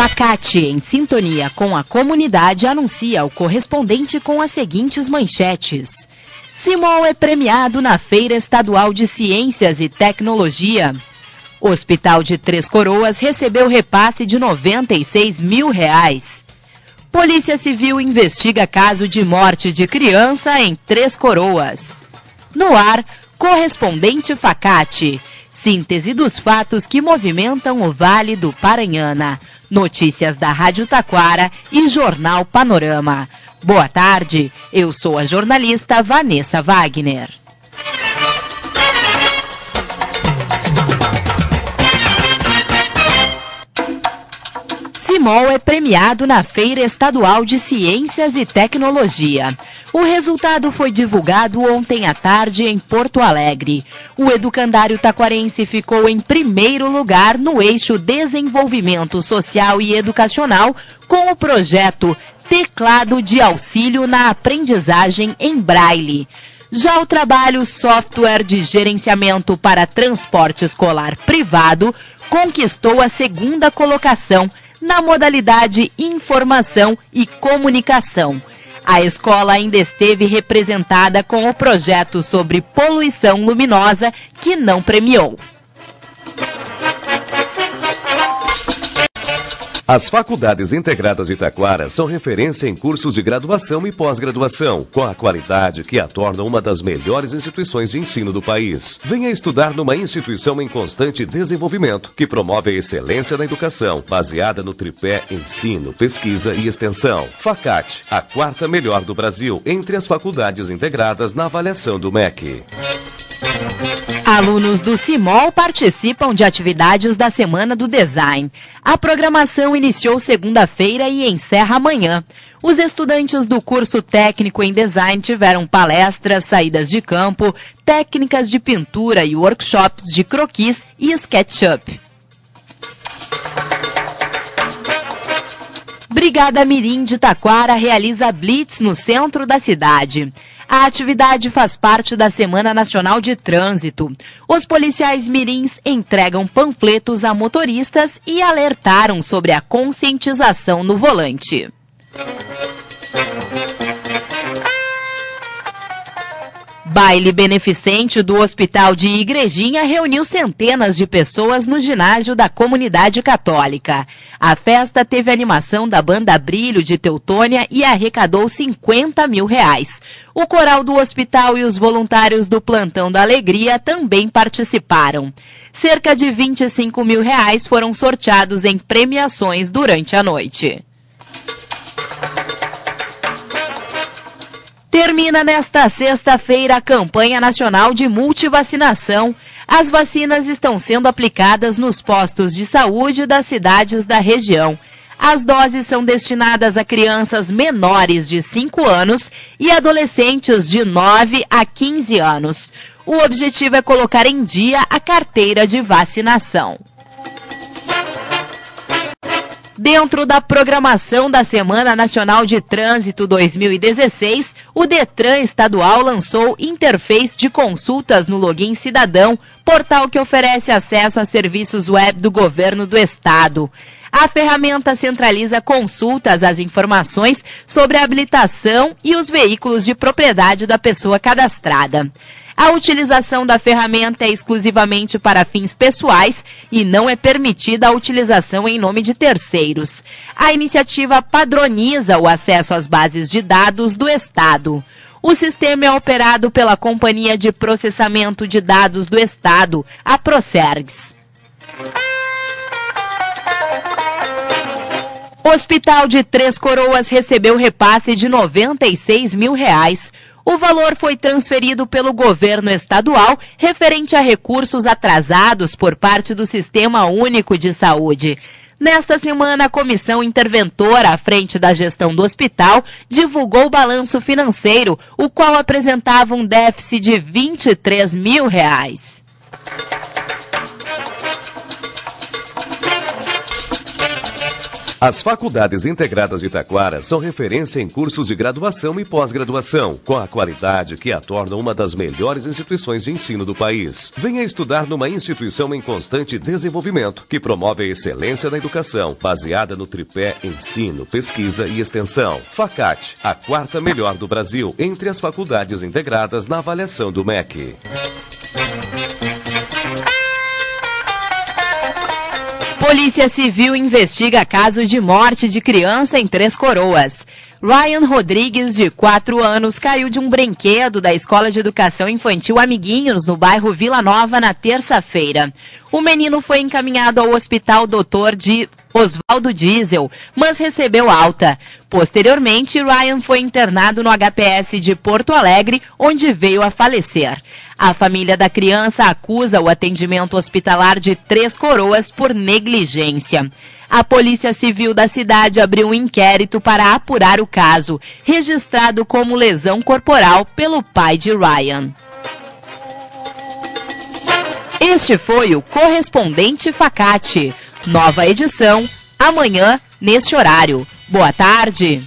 Facate, em sintonia com a comunidade, anuncia o correspondente com as seguintes manchetes. Simol é premiado na Feira Estadual de Ciências e Tecnologia. Hospital de Três Coroas recebeu repasse de 96 mil reais. Polícia Civil investiga caso de morte de criança em Três Coroas. No ar, correspondente Facate. Síntese dos fatos que movimentam o Vale do Paranhana. Notícias da Rádio Taquara e Jornal Panorama. Boa tarde, eu sou a jornalista Vanessa Wagner. Simol é premiado na Feira Estadual de Ciências e Tecnologia. O resultado foi divulgado ontem à tarde em Porto Alegre. O educandário taquarense ficou em primeiro lugar no eixo Desenvolvimento Social e Educacional com o projeto Teclado de Auxílio na Aprendizagem em Braille. Já o trabalho Software de Gerenciamento para Transporte Escolar Privado conquistou a segunda colocação na modalidade Informação e Comunicação. A escola ainda esteve representada com o projeto sobre poluição luminosa, que não premiou. As faculdades integradas de Taquara são referência em cursos de graduação e pós-graduação, com a qualidade que a torna uma das melhores instituições de ensino do país. Venha estudar numa instituição em constante desenvolvimento, que promove a excelência na educação, baseada no tripé ensino, pesquisa e extensão. Facate, a quarta melhor do Brasil entre as faculdades integradas na avaliação do MEC. Alunos do CIMOL participam de atividades da Semana do Design. A programação iniciou segunda-feira e encerra amanhã. Os estudantes do curso técnico em design tiveram palestras, saídas de campo, técnicas de pintura e workshops de croquis e SketchUp. Brigada Mirim de Taquara realiza blitz no centro da cidade. A atividade faz parte da Semana Nacional de Trânsito. Os policiais mirins entregam panfletos a motoristas e alertaram sobre a conscientização no volante. Baile beneficente do Hospital de Igrejinha reuniu centenas de pessoas no ginásio da comunidade católica. A festa teve animação da banda Brilho de Teutônia e arrecadou 50 mil reais. O coral do hospital e os voluntários do Plantão da Alegria também participaram. Cerca de 25 mil reais foram sorteados em premiações durante a noite. Termina nesta sexta-feira a campanha nacional de multivacinação. As vacinas estão sendo aplicadas nos postos de saúde das cidades da região. As doses são destinadas a crianças menores de 5 anos e adolescentes de 9 a 15 anos. O objetivo é colocar em dia a carteira de vacinação. Dentro da programação da Semana Nacional de Trânsito 2016, o Detran Estadual lançou interface de consultas no Login Cidadão, portal que oferece acesso a serviços web do governo do estado. A ferramenta centraliza consultas às informações sobre a habilitação e os veículos de propriedade da pessoa cadastrada. A utilização da ferramenta é exclusivamente para fins pessoais e não é permitida a utilização em nome de terceiros. A iniciativa padroniza o acesso às bases de dados do Estado. O sistema é operado pela Companhia de Processamento de Dados do Estado, a Procergs. Hospital de Três Coroas recebeu repasse de 96 mil reais. O valor foi transferido pelo governo estadual referente a recursos atrasados por parte do Sistema Único de Saúde. Nesta semana, a comissão interventora à frente da gestão do hospital divulgou o balanço financeiro, o qual apresentava um déficit de 23 mil reais. As faculdades integradas de Taquara são referência em cursos de graduação e pós-graduação, com a qualidade que a torna uma das melhores instituições de ensino do país. Venha estudar numa instituição em constante desenvolvimento, que promove a excelência na educação, baseada no tripé ensino, pesquisa e extensão. Facate, a quarta melhor do Brasil entre as faculdades integradas na avaliação do MEC. Polícia Civil investiga caso de morte de criança em Três Coroas. Ryan Rodrigues, de 4 anos, caiu de um brinquedo da Escola de Educação Infantil Amiguinhos, no bairro Vila Nova, na terça-feira. O menino foi encaminhado ao hospital Doutor de Oswaldo Diesel, mas recebeu alta. Posteriormente, Ryan foi internado no HPS de Porto Alegre, onde veio a falecer. A família da criança acusa o atendimento hospitalar de Três Coroas por negligência. A Polícia Civil da cidade abriu um inquérito para apurar o caso, registrado como lesão corporal pelo pai de Ryan. Este foi o correspondente Facate. Nova edição amanhã neste horário. Boa tarde.